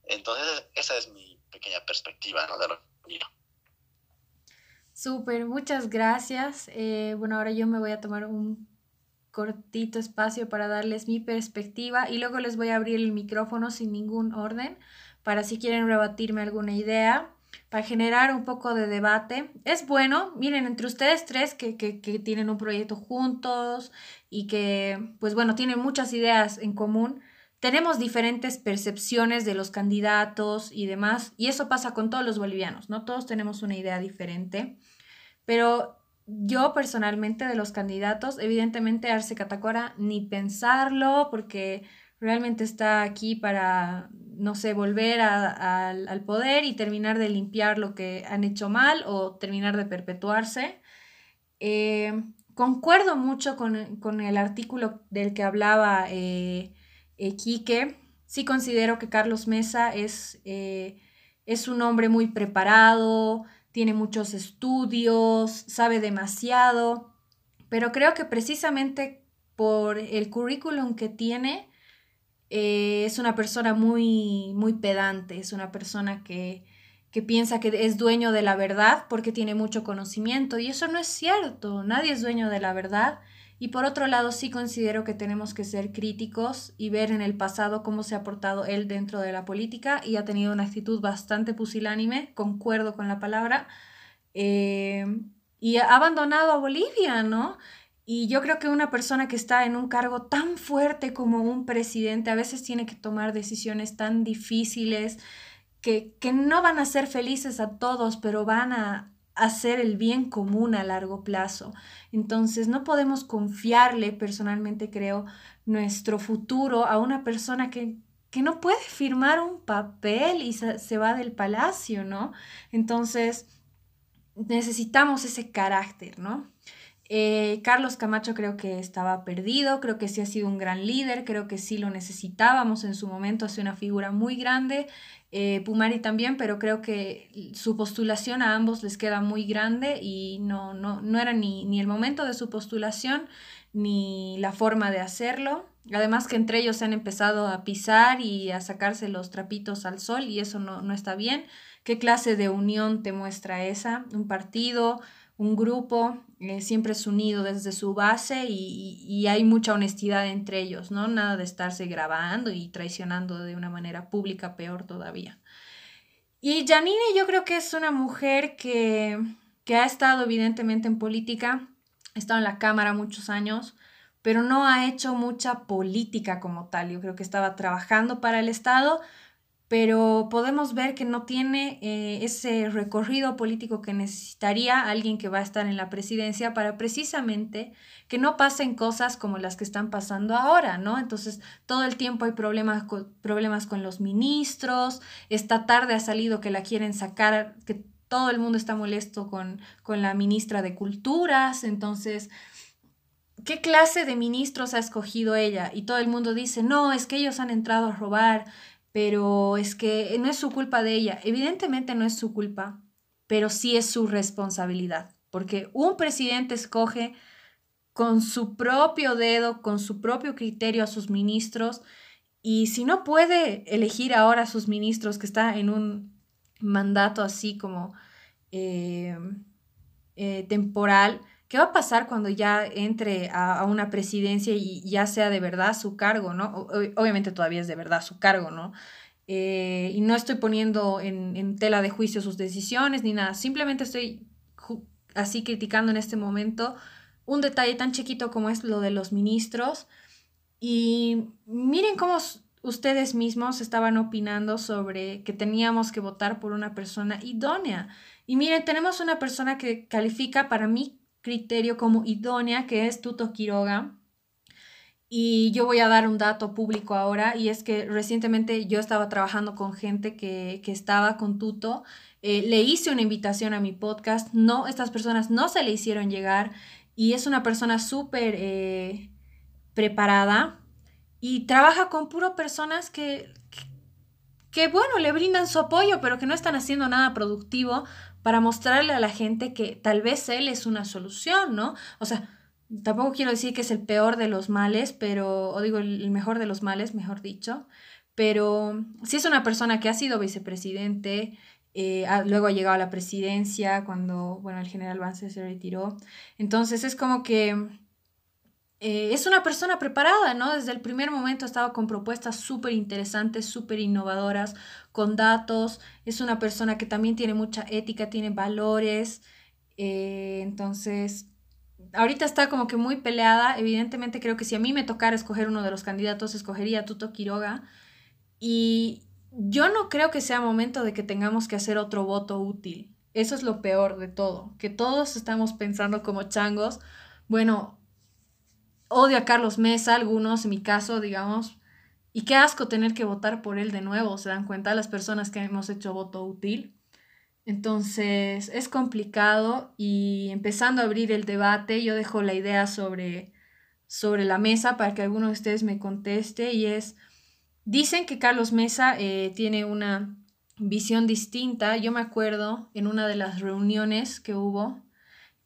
Entonces, esa es mi pequeña perspectiva, ¿no? De lo que Súper, muchas gracias. Eh, bueno, ahora yo me voy a tomar un cortito espacio para darles mi perspectiva y luego les voy a abrir el micrófono sin ningún orden para si quieren rebatirme alguna idea, para generar un poco de debate. Es bueno, miren, entre ustedes tres que, que, que tienen un proyecto juntos y que, pues bueno, tienen muchas ideas en común, tenemos diferentes percepciones de los candidatos y demás, y eso pasa con todos los bolivianos, ¿no? Todos tenemos una idea diferente, pero yo personalmente de los candidatos, evidentemente Arce Catacora ni pensarlo porque realmente está aquí para, no sé, volver al poder y terminar de limpiar lo que han hecho mal o terminar de perpetuarse. Eh, concuerdo mucho con, el artículo del que hablaba eh, eh, Quique. Sí considero que Carlos Mesa es, es un hombre muy preparado, tiene muchos estudios, sabe demasiado, pero creo que precisamente por el currículum que tiene, eh, es una persona muy, muy pedante, es una persona que, que piensa que es dueño de la verdad porque tiene mucho conocimiento y eso no es cierto, nadie es dueño de la verdad y por otro lado, sí considero que tenemos que ser críticos y ver en el pasado cómo se ha portado él dentro de la política y ha tenido una actitud bastante pusilánime, concuerdo con la palabra, eh, y ha abandonado a Bolivia, ¿no? Y yo creo que una persona que está en un cargo tan fuerte como un presidente a veces tiene que tomar decisiones tan difíciles que, que no van a ser felices a todos, pero van a hacer el bien común a largo plazo. Entonces, no podemos confiarle, personalmente creo, nuestro futuro a una persona que, que no puede firmar un papel y se, va del palacio, ¿no? Entonces, necesitamos ese carácter, ¿no? Eh, Carlos Camacho creo que estaba perdido, creo que sí ha sido un gran líder, creo que sí lo necesitábamos en su momento, hace una figura muy grande eh, Pumari también, pero creo que su postulación a ambos les queda muy grande y no, no, no era ni, ni el momento de su postulación ni la forma de hacerlo. Además que entre ellos se han empezado a pisar y a sacarse los trapitos al sol y eso no, no está bien. ¿Qué clase de unión te muestra esa? Un partido, un grupo eh, siempre es unido desde su base y, hay mucha honestidad entre ellos, ¿no? Nada de estarse grabando y traicionando de una manera pública, peor todavía. Y Janine yo creo que es una mujer que, que ha estado evidentemente en política, ha estado en la Cámara muchos años, pero no ha hecho mucha política como tal. Yo creo que estaba trabajando para el Estado, pero podemos ver que no tiene eh, ese recorrido político que necesitaría alguien que va a estar en la presidencia para precisamente que no pasen cosas como las que están pasando ahora, ¿no? Entonces, todo el tiempo hay problemas con, problemas con los ministros, esta tarde ha salido que la quieren sacar, que todo el mundo está molesto con, con la ministra de Culturas, entonces... ¿Qué clase de ministros ha escogido ella? Y todo el mundo dice, no, es que ellos han entrado a robar, pero es que no es su culpa de ella. Evidentemente no es su culpa, pero sí es su responsabilidad, porque un presidente escoge con su propio dedo, con su propio criterio a sus ministros, y si no puede elegir ahora a sus ministros, que está en un mandato así como eh, eh, temporal, ¿Qué va a pasar cuando ya entre a, una presidencia y ya sea de verdad su cargo, ¿no? obviamente todavía es de verdad su cargo, ¿no? Eh, y no estoy poniendo en, tela de juicio sus decisiones ni nada, simplemente estoy así criticando en este momento un detalle tan chiquito como es lo de los ministros. Y miren cómo ustedes mismos estaban opinando sobre que teníamos que votar por una persona idónea. Y miren, tenemos una persona que califica para mí criterio como idónea, que es Tuto Quiroga. Y yo voy a dar un dato público ahora, y es que recientemente yo estaba trabajando con gente que, estaba con Tuto. Eh, le hice una invitación a mi podcast, no, estas personas no se le hicieron llegar, y es una persona súper eh, preparada. y trabaja con puro personas que, que, bueno, le brindan su apoyo, pero que no están haciendo nada productivo para mostrarle a la gente que tal vez él es una solución, ¿no? O sea, tampoco quiero decir que es el peor de los males, pero, o digo, el mejor de los males, mejor dicho, pero si es una persona que ha sido vicepresidente, eh, luego ha llegado a la presidencia cuando, bueno, el general Vance se retiró. Entonces es como que eh, es una persona preparada, ¿no? Desde el primer momento ha estado con propuestas súper interesantes, súper innovadoras, con datos. Es una persona que también tiene mucha ética, tiene valores. Eh, entonces, ahorita está como que muy peleada. Evidentemente creo que si a mí me tocara escoger uno de los candidatos, escogería a Tuto Quiroga. Y yo no creo que sea momento de que tengamos que hacer otro voto útil. Eso es lo peor de todo, que todos estamos pensando como changos. Bueno, odio a Carlos Mesa, algunos en mi caso, digamos, y qué asco tener que votar por él de nuevo, se dan cuenta las personas que hemos hecho voto útil. Entonces es complicado y empezando a abrir el debate, yo dejo la idea sobre, sobre la mesa para que alguno de ustedes me conteste y es, Dicen que Carlos Mesa eh, tiene una visión distinta. Yo me acuerdo en una de las reuniones que hubo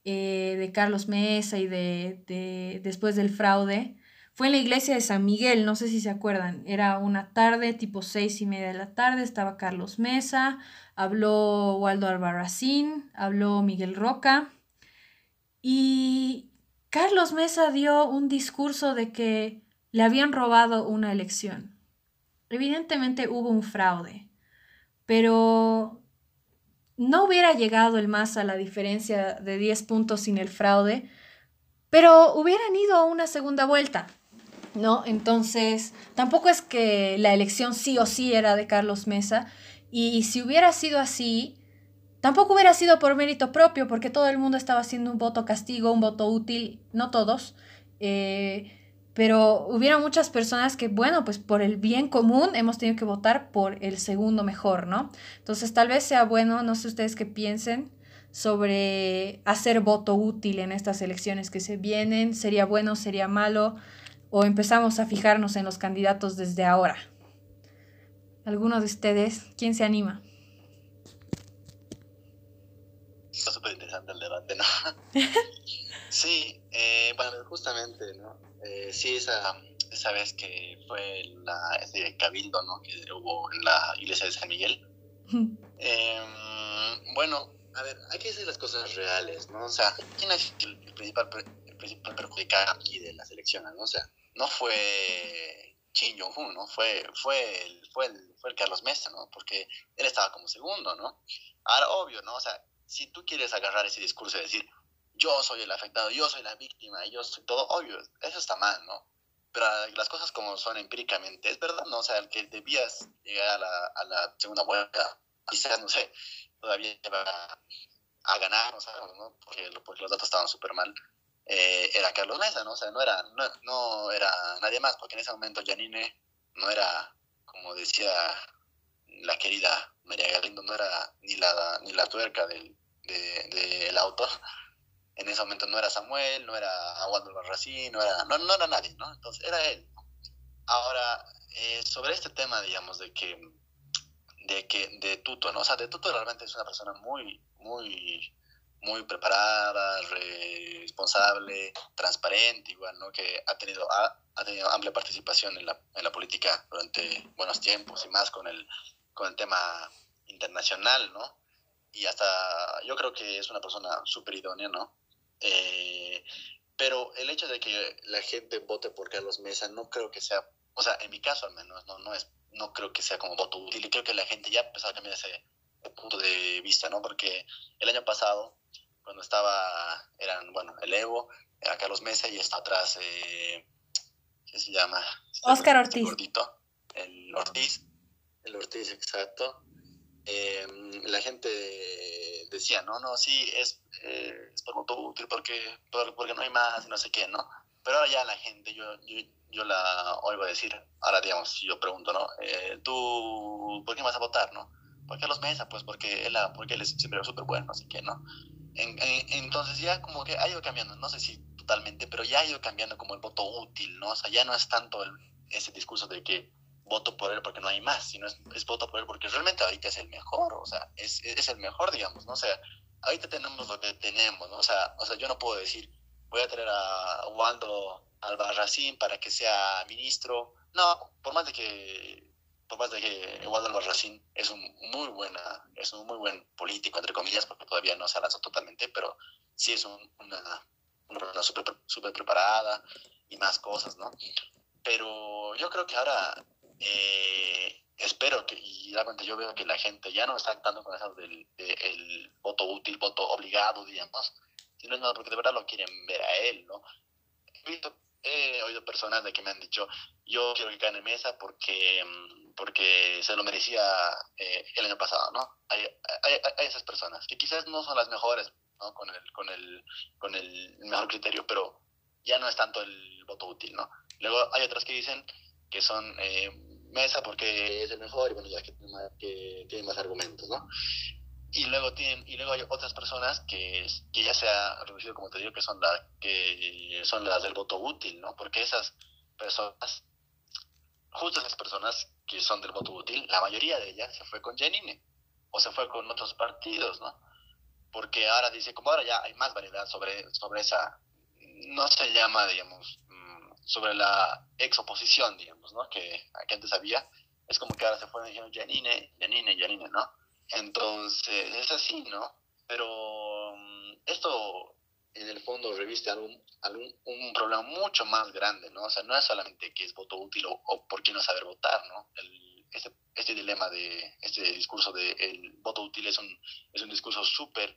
eh, de Carlos Mesa y de, después del fraude, fue en la iglesia de San Miguel, no sé si se acuerdan, era una tarde, tipo seis y media de la tarde, estaba Carlos Mesa, habló Waldo Albarracín, habló Miguel Roca y Carlos Mesa dio un discurso de que le habían robado una elección. Evidentemente hubo un fraude, pero no hubiera llegado el más a la diferencia de 10 puntos sin el fraude, pero hubieran ido a una segunda vuelta, ¿no? Entonces, tampoco es que la elección sí o sí era de Carlos Mesa, y si hubiera sido así, tampoco hubiera sido por mérito propio, porque todo el mundo estaba haciendo un voto castigo, un voto útil, no todos. Eh, pero hubiera muchas personas que, bueno, pues por el bien común hemos tenido que votar por el segundo mejor, ¿no? Entonces tal vez sea bueno, no sé ustedes qué piensen sobre hacer voto útil en estas elecciones que se vienen, sería bueno, sería malo, o empezamos a fijarnos en los candidatos desde ahora. ¿Alguno de ustedes? ¿Quién se anima? Está súper interesante el debate, ¿no? sí, eh, bueno, justamente, ¿no? Eh, sí, esa, esa vez que fue la, ese cabildo ¿no? que hubo en la iglesia de San Miguel. Em, bueno, a ver, hay que decir las cosas reales, ¿no? O sea, ¿quién es el, principal, el principal perjudicado aquí de las elecciones, ¿no? O sea, no fue Kim Jong-un, ¿no? Fue, fue, el, fue, el, fue Carlos Mesa, ¿no? Porque él estaba como segundo, ¿no? Ahora, obvio, ¿no? O sea, si tú quieres agarrar ese discurso y decir, yo soy el afectado, yo soy la víctima, yo soy todo, obvio, eso está mal, ¿no? Pero las cosas como son empíricamente, es verdad, ¿no? O sea, el que debías llegar a la, a la segunda vuelta, quizás, no sé, todavía va a, ganar, ¿no? Porque, porque los datos estaban súper mal. Eh, era Carlos Mesa, ¿no? O sea, no era, no, no, era nadie más, porque en ese momento Janine no era, como decía la querida María Galindo, no era ni la, ni la tuerca del, de, del auto, en ese momento no era Samuel, no era Aguado Barracín, no era, no, no era nadie, ¿no? Entonces era él. Ahora, eh, sobre este tema, digamos, de que, de que, de Tuto, ¿no? O sea, de Tuto realmente es una persona muy, muy, muy preparada, responsable, transparente, igual, ¿no? Que ha tenido, ha, ha tenido amplia participación en la, en la política durante buenos tiempos y más con el, con el tema internacional, ¿no? Y hasta yo creo que es una persona súper idónea, ¿no? Eh, pero el hecho de que la gente vote por Carlos Mesa no creo que sea, o sea, en mi caso al menos, no, no, es, no creo que sea como voto útil y creo que la gente ya empezó a cambiar ese punto de vista, ¿no? Porque el año pasado, cuando estaba, eran, bueno, el Evo, era Carlos Mesa y está atrás, eh, ¿qué se llama? Oscar este Ortiz. el Ortiz, el Ortiz, exacto. Eh, la gente decía, no, no, sí, es, eh, es por útil porque, porque no hay más y no sé qué, ¿no? Pero ahora ya la gente, yo, yo, yo la oigo decir, ahora digamos, yo pregunto, ¿no? Eh, ¿Tú por qué vas a votar, no? ¿Por qué los Mesa? Pues porque él, porque él es siempre súper bueno, así que, ¿no? Entonces ya como que ha ido cambiando, no sé si totalmente, pero ya ha ido cambiando como el voto útil, ¿no? O sea, ya no es tanto el, ese discurso de que voto por él porque no hay más, sino es, es voto por él porque realmente ahorita es el mejor, o sea, es, es, el mejor, digamos, ¿no? O sea, ahorita tenemos lo que tenemos, ¿no? O sea, o sea yo no puedo decir, voy a traer a Waldo Albarracín para que sea ministro. No, por más de que por más de Waldo Albarracín es un muy buena, es un muy buen político, entre comillas, porque todavía no se lanzó totalmente, pero sí es un, una, persona súper super preparada y más cosas, ¿no? Pero yo creo que ahora eh, espero que, y realmente yo veo que la gente ya no está tanto con eso del el voto útil, voto obligado, digamos, sino nada porque de verdad lo quieren ver a él, ¿no? he oído personas de que me han dicho, yo quiero que gane Mesa porque, mm, porque se lo merecía eh, el año pasado, ¿no? Hay, hay, hay, esas personas que quizás no son las mejores, ¿no? Con el, con el, con el mejor criterio, pero ya no es tanto el voto útil, ¿no? Luego hay otras que dicen que son eh, Mesa porque es el mejor y bueno, ya que, que tiene más argumentos, ¿no? Y luego tienen y luego hay otras personas que, que ya se ha reducido como te digo que son las que son las del voto útil no porque esas personas justo esas personas que son del voto útil la mayoría de ellas se fue con Janine o se fue con otros partidos no porque ahora dice como ahora ya hay más variedad sobre sobre esa no se llama digamos mm, sobre la ex oposición digamos no que, que antes había es como que ahora se fueron diciendo Janine Janine Janine no entonces, es así, ¿no? Pero mm, esto en el fondo reviste algún, algún, un problema mucho más grande, ¿no? O sea, no es solamente que es voto útil o, por qué no saber votar, ¿no? El, este, este, dilema de, este discurso de el voto útil es un, es un discurso súper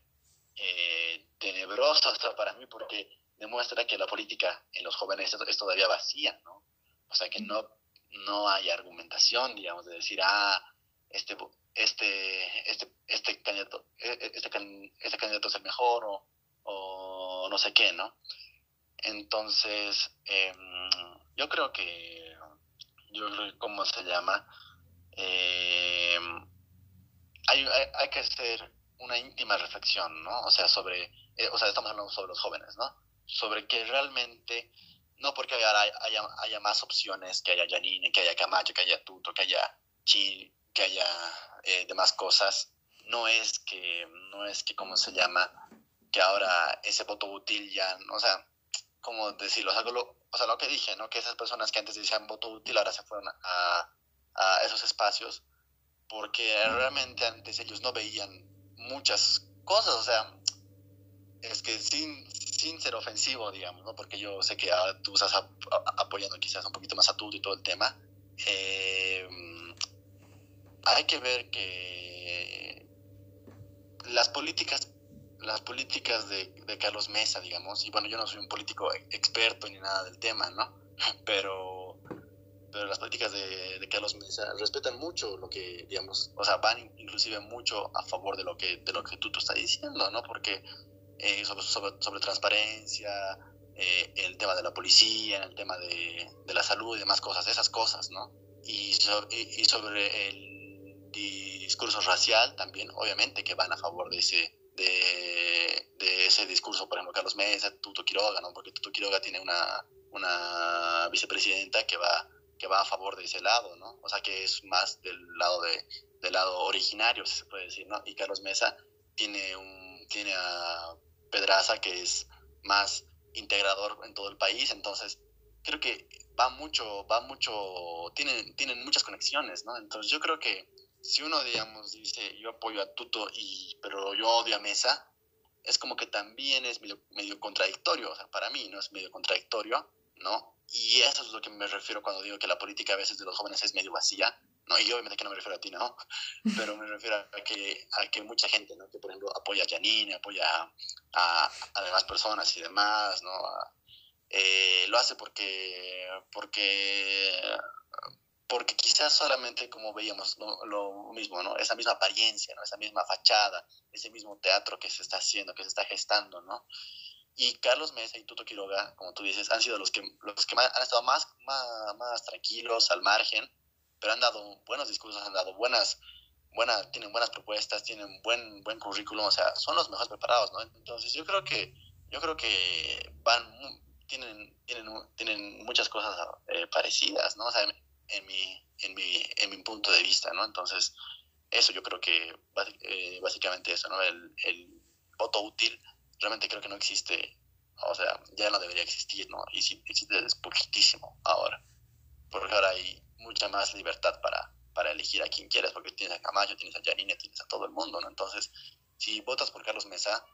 eh, tenebroso hasta para mí porque demuestra que la política en los jóvenes es, todavía vacía, ¿no? O sea, que no, no hay argumentación, digamos, de decir, ah, este, este, este, este, candidato, e, e, este, este candidato es el mejor o, o no sé qué, ¿no? Entonces, em, yo creo que, yo ¿cómo se llama? Em, hay, hay, que hacer una íntima reflexión, ¿no? O sea, sobre, eh, o sea, estamos hablando sobre los jóvenes, ¿no? Sobre que realmente, no porque haya, haya, haya más opciones, que haya Janine, que haya Camacho, que haya Tuto, que haya Chi, que haya eh, demás cosas, no es que, no es que, ¿cómo se llama? Que ahora ese voto útil ya, o sea, ¿cómo decirlo? O sea, lo, o sea, lo que dije, ¿no? Que esas personas que antes decían voto útil ahora se fueron a, a esos espacios porque realmente antes ellos no veían muchas cosas, o sea, es que sin, sin ser ofensivo, digamos, ¿no? Porque yo sé que tú estás apoyando quizás un poquito más a tú y todo el tema. Eh, hay que ver que las políticas las políticas de, Carlos Mesa, digamos, y bueno, yo no soy un político experto ni nada del tema, ¿no? Pero, pero las políticas de, Carlos Mesa respetan mucho lo que, digamos, o sea, van inclusive mucho a favor de lo que, de lo que tú, tú estás diciendo, ¿no? Porque eh, sobre, sobre, transparencia, eh, el tema de la policía, el tema de, la salud y demás cosas, esas cosas, ¿no? Y sobre el discurso racial también, obviamente que van a favor de ese, de, ese discurso, por ejemplo, Carlos Mesa, Tuto Quiroga, ¿no? porque Tuto Quiroga tiene una, una vicepresidenta que va, que va a favor de ese lado, ¿no? o sea que es más del lado, de, del lado originario, si se puede decir, ¿no? y Carlos Mesa tiene, un, tiene a Pedraza que es más integrador en todo el país, entonces creo que va mucho, va mucho, tienen, tienen muchas conexiones, ¿no? Entonces yo creo que si uno, digamos, dice yo apoyo a Tuto, y, pero yo odio a Mesa, es como que también es medio, medio contradictorio, o sea, para mí no es medio contradictorio, ¿no? Y eso es lo que me refiero cuando digo que la política a veces de los jóvenes es medio vacía, ¿no? Y obviamente que no me refiero a ti, ¿no? Pero me refiero a que, a que mucha gente, ¿no? Que por ejemplo apoya a Janine, apoya a, a, demás personas y demás, ¿no? Eh, lo hace porque, porque porque quizás solamente como veíamos lo, mismo, ¿no? Esa misma apariencia, ¿no? Esa misma fachada, ese mismo teatro que se está haciendo, que se está gestando, ¿no? Y Carlos Mesa y Tuto Quiroga, como tú dices, han sido los que, los que han estado más, más, más tranquilos, al margen, pero han dado buenos discursos, han dado buenas, buena, tienen buenas propuestas, tienen buen, buen currículum, o sea, son los mejores preparados, ¿no? Entonces yo creo que, yo creo que van, tienen, tienen, tienen muchas cosas eh, parecidas, ¿no? O sea, en, mi, en, mi, en mi punto de vista, ¿no? Entonces, eso yo creo que eh, básicamente eso, ¿no? El, el voto útil realmente creo que no existe, o sea, ya no debería existir, ¿no? Y si existe es poquitísimo ahora, porque ahora hay mucha más libertad para, para elegir a quien quieras, porque tienes a Camacho, tienes a Janine, tienes a todo el mundo, ¿no? Entonces, si votas por Carlos Mesa,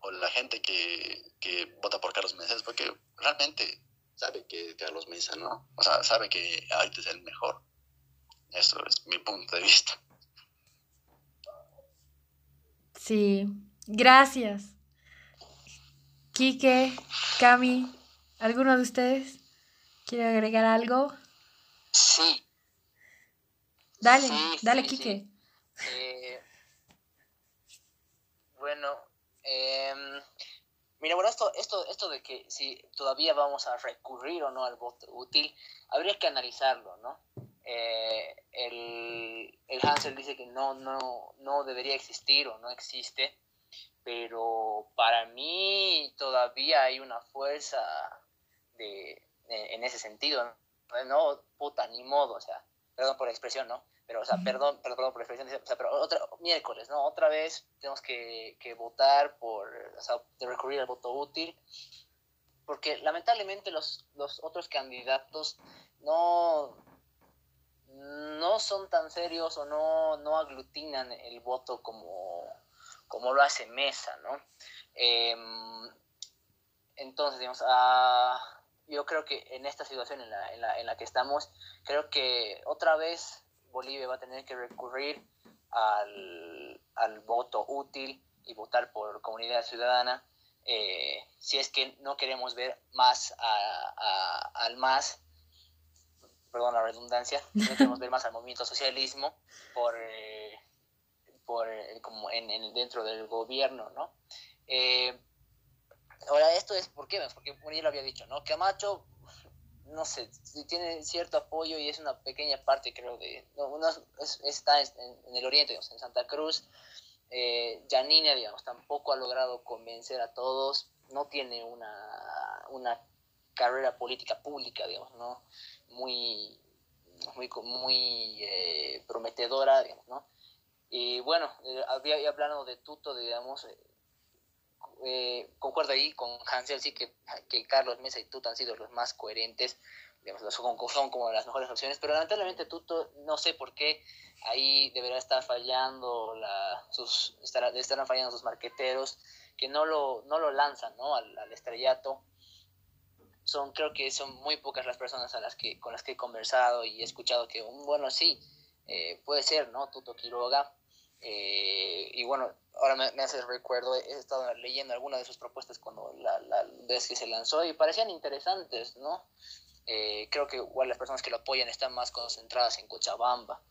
o la gente que, que vota por Carlos Mesa es porque realmente sabe que Carlos Mesa, ¿no? O sea, sabe que ahorita es el mejor. Eso es mi punto de vista. Sí, gracias. Quique, Cami, ¿alguno de ustedes quiere agregar algo? Sí. Dale, dale, Quique. Eh, bueno, eh, mira, bueno, esto, esto, esto de que si todavía vamos a recurrir o no al voto útil, habría que analizarlo, ¿no? Eh, el, el, Hansel dice que no, no, no debería existir o no existe, pero para mí todavía hay una fuerza de, en ese sentido, ¿no? Puta, ni modo, o sea, perdón por la expresión, ¿no? Pero, o sea, perdón, perdón, por la expresión, o sea, pero otra, miércoles, ¿no? Otra vez tenemos que, que votar por, o sea, de recurrir al voto útil, porque lamentablemente los, los otros candidatos no, no son tan serios o no, no aglutinan el voto como, como lo hace Mesa, ¿no? Em, entonces, digamos, uh, yo creo que en esta situación en la, en la, en la que estamos, creo que otra vez Bolivia va a tener que recurrir al, al voto útil y votar por comunidad ciudadana eh, si es que no queremos ver más a, al más, perdón la redundancia, no queremos ver más al movimiento socialismo por, eh, por eh, como en, en, dentro del gobierno, ¿no? ahora, esto es, ¿por qué? Porque bueno, ya lo había dicho, ¿no? Camacho no sé, tiene cierto apoyo y es una pequeña parte, creo, de. No, está en, el oriente, digamos, en Santa Cruz. Eh, digamos, tampoco ha logrado convencer a todos, no tiene una, una carrera política pública, digamos, ¿no? Muy, muy, muy eh, prometedora, digamos, ¿no? Y bueno, eh, había hablado de Tuto, digamos, eh, concuerdo ahí con Hansel, sí que, que Carlos Mesa y Tuto han sido los más coherentes, digamos, son, son como las mejores opciones, pero lamentablemente Tuto, no sé por qué, ahí deberá estar fallando, la, sus, estará, estarán fallando sus marqueteros, que no lo, no lo lanzan ¿no? Al, estrellato. Son, creo que son muy pocas las personas a las que, con las que he conversado y he escuchado que, bueno, sí, eh, puede ser, ¿no? Tuto Quiroga, eh, y bueno, ahora me, me, hace recuerdo, he estado leyendo algunas de sus propuestas cuando la, la vez que se lanzó y parecían interesantes, ¿no? Eh, creo que igual las personas que lo apoyan están más concentradas en Cochabamba,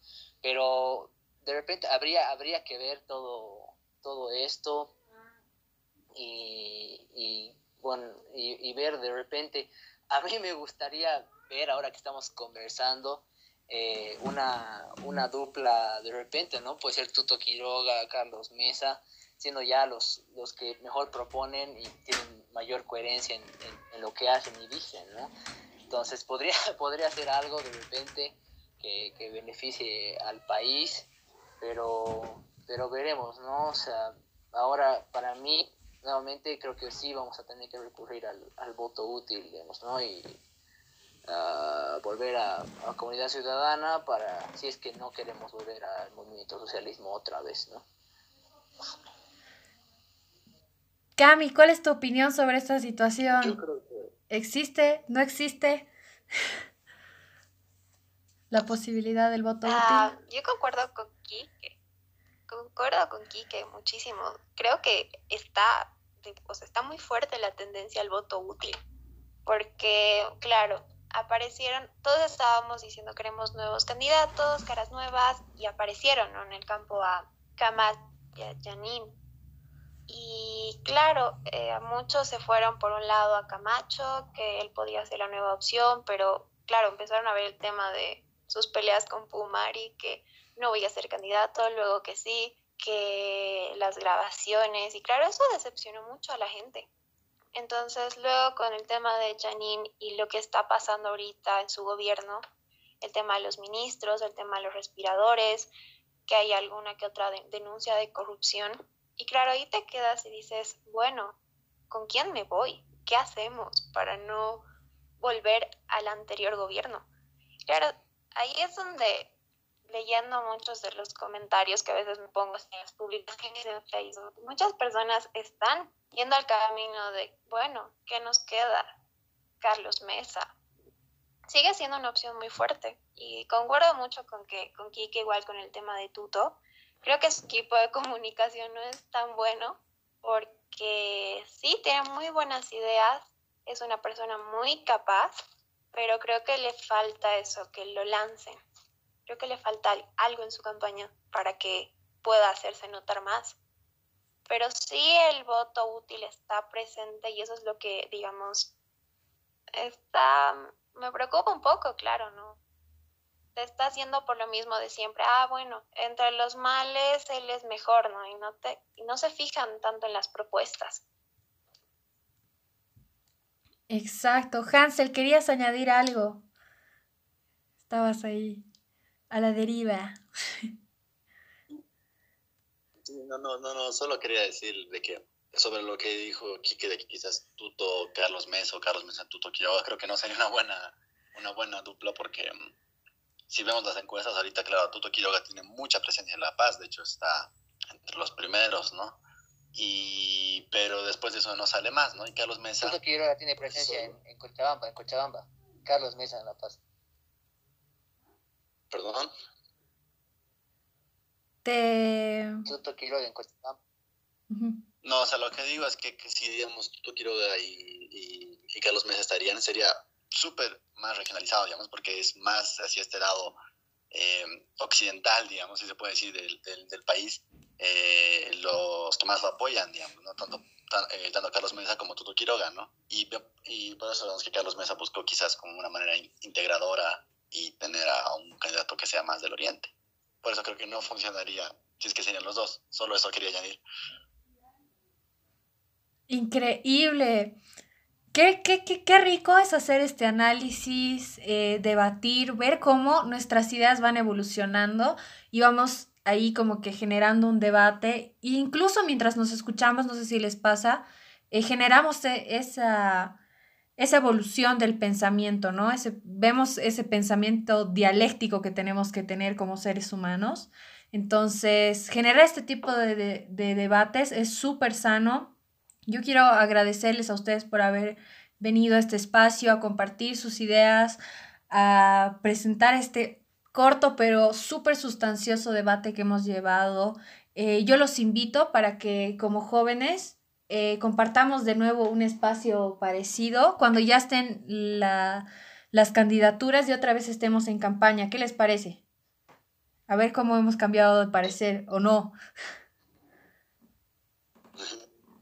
pero de repente habría, habría que ver todo, todo esto y, y bueno, y, y ver de repente, a mí me gustaría ver ahora que estamos conversando, eh, una, una dupla de repente, ¿no? Puede ser Tuto Quiroga, Carlos Mesa, siendo ya los, los que mejor proponen y tienen mayor coherencia en, en, lo que hacen y dicen, ¿no? Entonces podría, podría ser algo de repente que, que beneficie al país, pero, pero veremos, ¿no? O sea, ahora para mí, nuevamente creo que sí vamos a tener que recurrir al, al voto útil, digamos, ¿no? Y, volver a, a, comunidad ciudadana para si es que no queremos volver al movimiento socialismo otra vez, ¿no? Cami, ¿cuál es tu opinión sobre esta situación? ¿Existe? ¿No existe? La posibilidad del voto ah, útil. Yo concuerdo con Kike. Concuerdo con Kike muchísimo. Creo que está, o sea, está muy fuerte la tendencia al voto útil. Porque, claro, aparecieron, todos estábamos diciendo queremos nuevos candidatos, caras nuevas, y aparecieron en el campo a Kamal y a Janine. Y claro, eh, muchos se fueron por un lado a Camacho, que él podía ser la nueva opción, pero claro, empezaron a ver el tema de sus peleas con Pumari, que no voy a ser candidato, luego que sí, que las grabaciones, y claro, eso decepcionó mucho a la gente, Entonces, luego con el tema de Janine y lo que está pasando ahorita en su gobierno, el tema de los ministros, el tema de los respiradores, que hay alguna que otra denuncia de corrupción. Y claro, ahí te quedas y dices, bueno, ¿con quién me voy? ¿Qué hacemos para no volver al anterior gobierno? Claro, ahí es donde leyendo muchos de los comentarios que a veces me pongo en las publicaciones en Facebook, muchas personas están yendo al camino de, bueno, ¿qué nos queda? Carlos Mesa. Sigue siendo una opción muy fuerte y concuerdo mucho con que con Kike igual con el tema de Tuto. Creo que su equipo de comunicación no es tan bueno porque sí tiene muy buenas ideas, es una persona muy capaz, pero creo que le falta eso, que lo lancen Creo que le falta algo en su campaña para que pueda hacerse notar más. Pero sí el voto útil está presente y eso es lo que, digamos, está, me preocupa un poco, claro, ¿no? Te está haciendo por lo mismo de siempre. Ah, bueno, entre los males él es mejor, ¿no? Y no, te, y no se fijan tanto en las propuestas. Exacto. Hansel, ¿querías añadir algo? Estabas ahí a la deriva. no, no, no, no, solo quería decir de que sobre lo que dijo Kike de que quizás Tuto, Carlos Mesa o Carlos Mesa, Tuto Quiroga, creo que no sería una buena, una buena dupla porque mm, si vemos las encuestas ahorita, claro, Tuto Quiroga tiene mucha presencia en La Paz, de hecho está entre los primeros, ¿no? Y, pero después de eso no sale más, ¿no? Y Carlos Mesa... Tuto Quiroga tiene presencia en, en Cochabamba, en Cochabamba. Carlos Mesa en La Paz. ¿Perdón? Te... No, o sea, lo que digo es que, si, digamos, Tuto Quiroga y, y, Carlos Mesa estarían, sería súper más regionalizado, digamos, porque es más hacia este lado eh, occidental, digamos, si se puede decir, del, del, país, eh, los que más lo apoyan, digamos, ¿no? Tanto, eh, tanto Carlos Mesa como Tuto Quiroga, ¿no? Y, y por eso vemos que Carlos Mesa buscó quizás como una manera integradora y tener a un candidato que sea más del oriente. Por eso creo que no funcionaría si es que serían los dos. Solo eso quería añadir. Increíble. Qué, qué, qué, qué rico es hacer este análisis, eh, debatir, ver cómo nuestras ideas van evolucionando y vamos ahí como que generando un debate. E incluso mientras nos escuchamos, no sé si les pasa, eh, generamos e, esa esa evolución del pensamiento, ¿no? Ese, vemos ese pensamiento dialéctico que tenemos que tener como seres humanos. Entonces, generar este tipo de, debates es súper sano. Yo quiero agradecerles a ustedes por haber venido a este espacio a compartir sus ideas, a presentar este corto pero súper sustancioso debate que hemos llevado. Eh, yo los invito para que como jóvenes eh, compartamos de nuevo un espacio parecido cuando ya estén las candidaturas y otra vez estemos en campaña. ¿Qué les parece? A ver cómo hemos cambiado de parecer o no.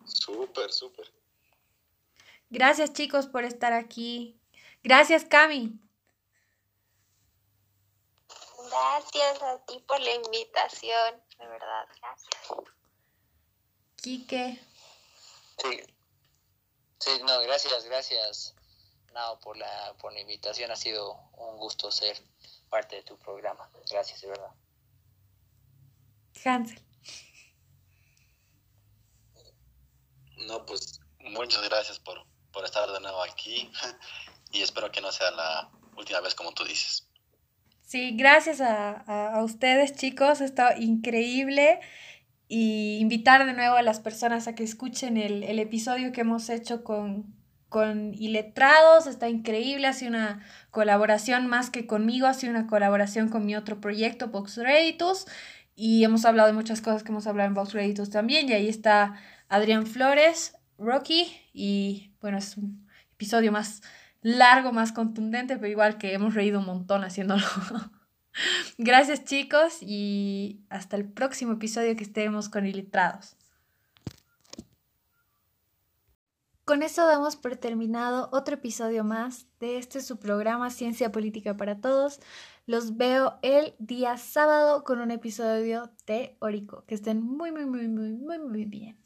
Súper, súper. Gracias chicos por estar aquí. Gracias Cami. Gracias a ti por la invitación, de verdad, gracias. Quique. Sí, sí, no, gracias, gracias, Nao, por la, por la invitación. Ha sido un gusto ser parte de tu programa. Gracias, de verdad. Hansel. No, pues muchas gracias por, por estar de nuevo aquí y espero que no sea la última vez como tú dices. Sí, gracias a, a, a ustedes chicos, ha estado increíble y invitar de nuevo a las personas a que escuchen el, el episodio que hemos hecho con, con Iletrados, está increíble, ha sido una colaboración más que conmigo, ha sido una colaboración con mi otro proyecto, Box Reditus, y hemos hablado de muchas cosas que hemos hablado en Box Reditus también, y ahí está Adrián Flores, Rocky, y bueno, es un episodio más largo, más contundente, pero igual que hemos reído un montón haciéndolo. Gracias chicos y hasta el próximo episodio que estemos con Iletrados. Con eso damos por terminado otro episodio más de este su programa Ciencia Política para Todos. Los veo el día sábado con un episodio teórico. Que estén muy, muy, muy, muy, muy, muy bien.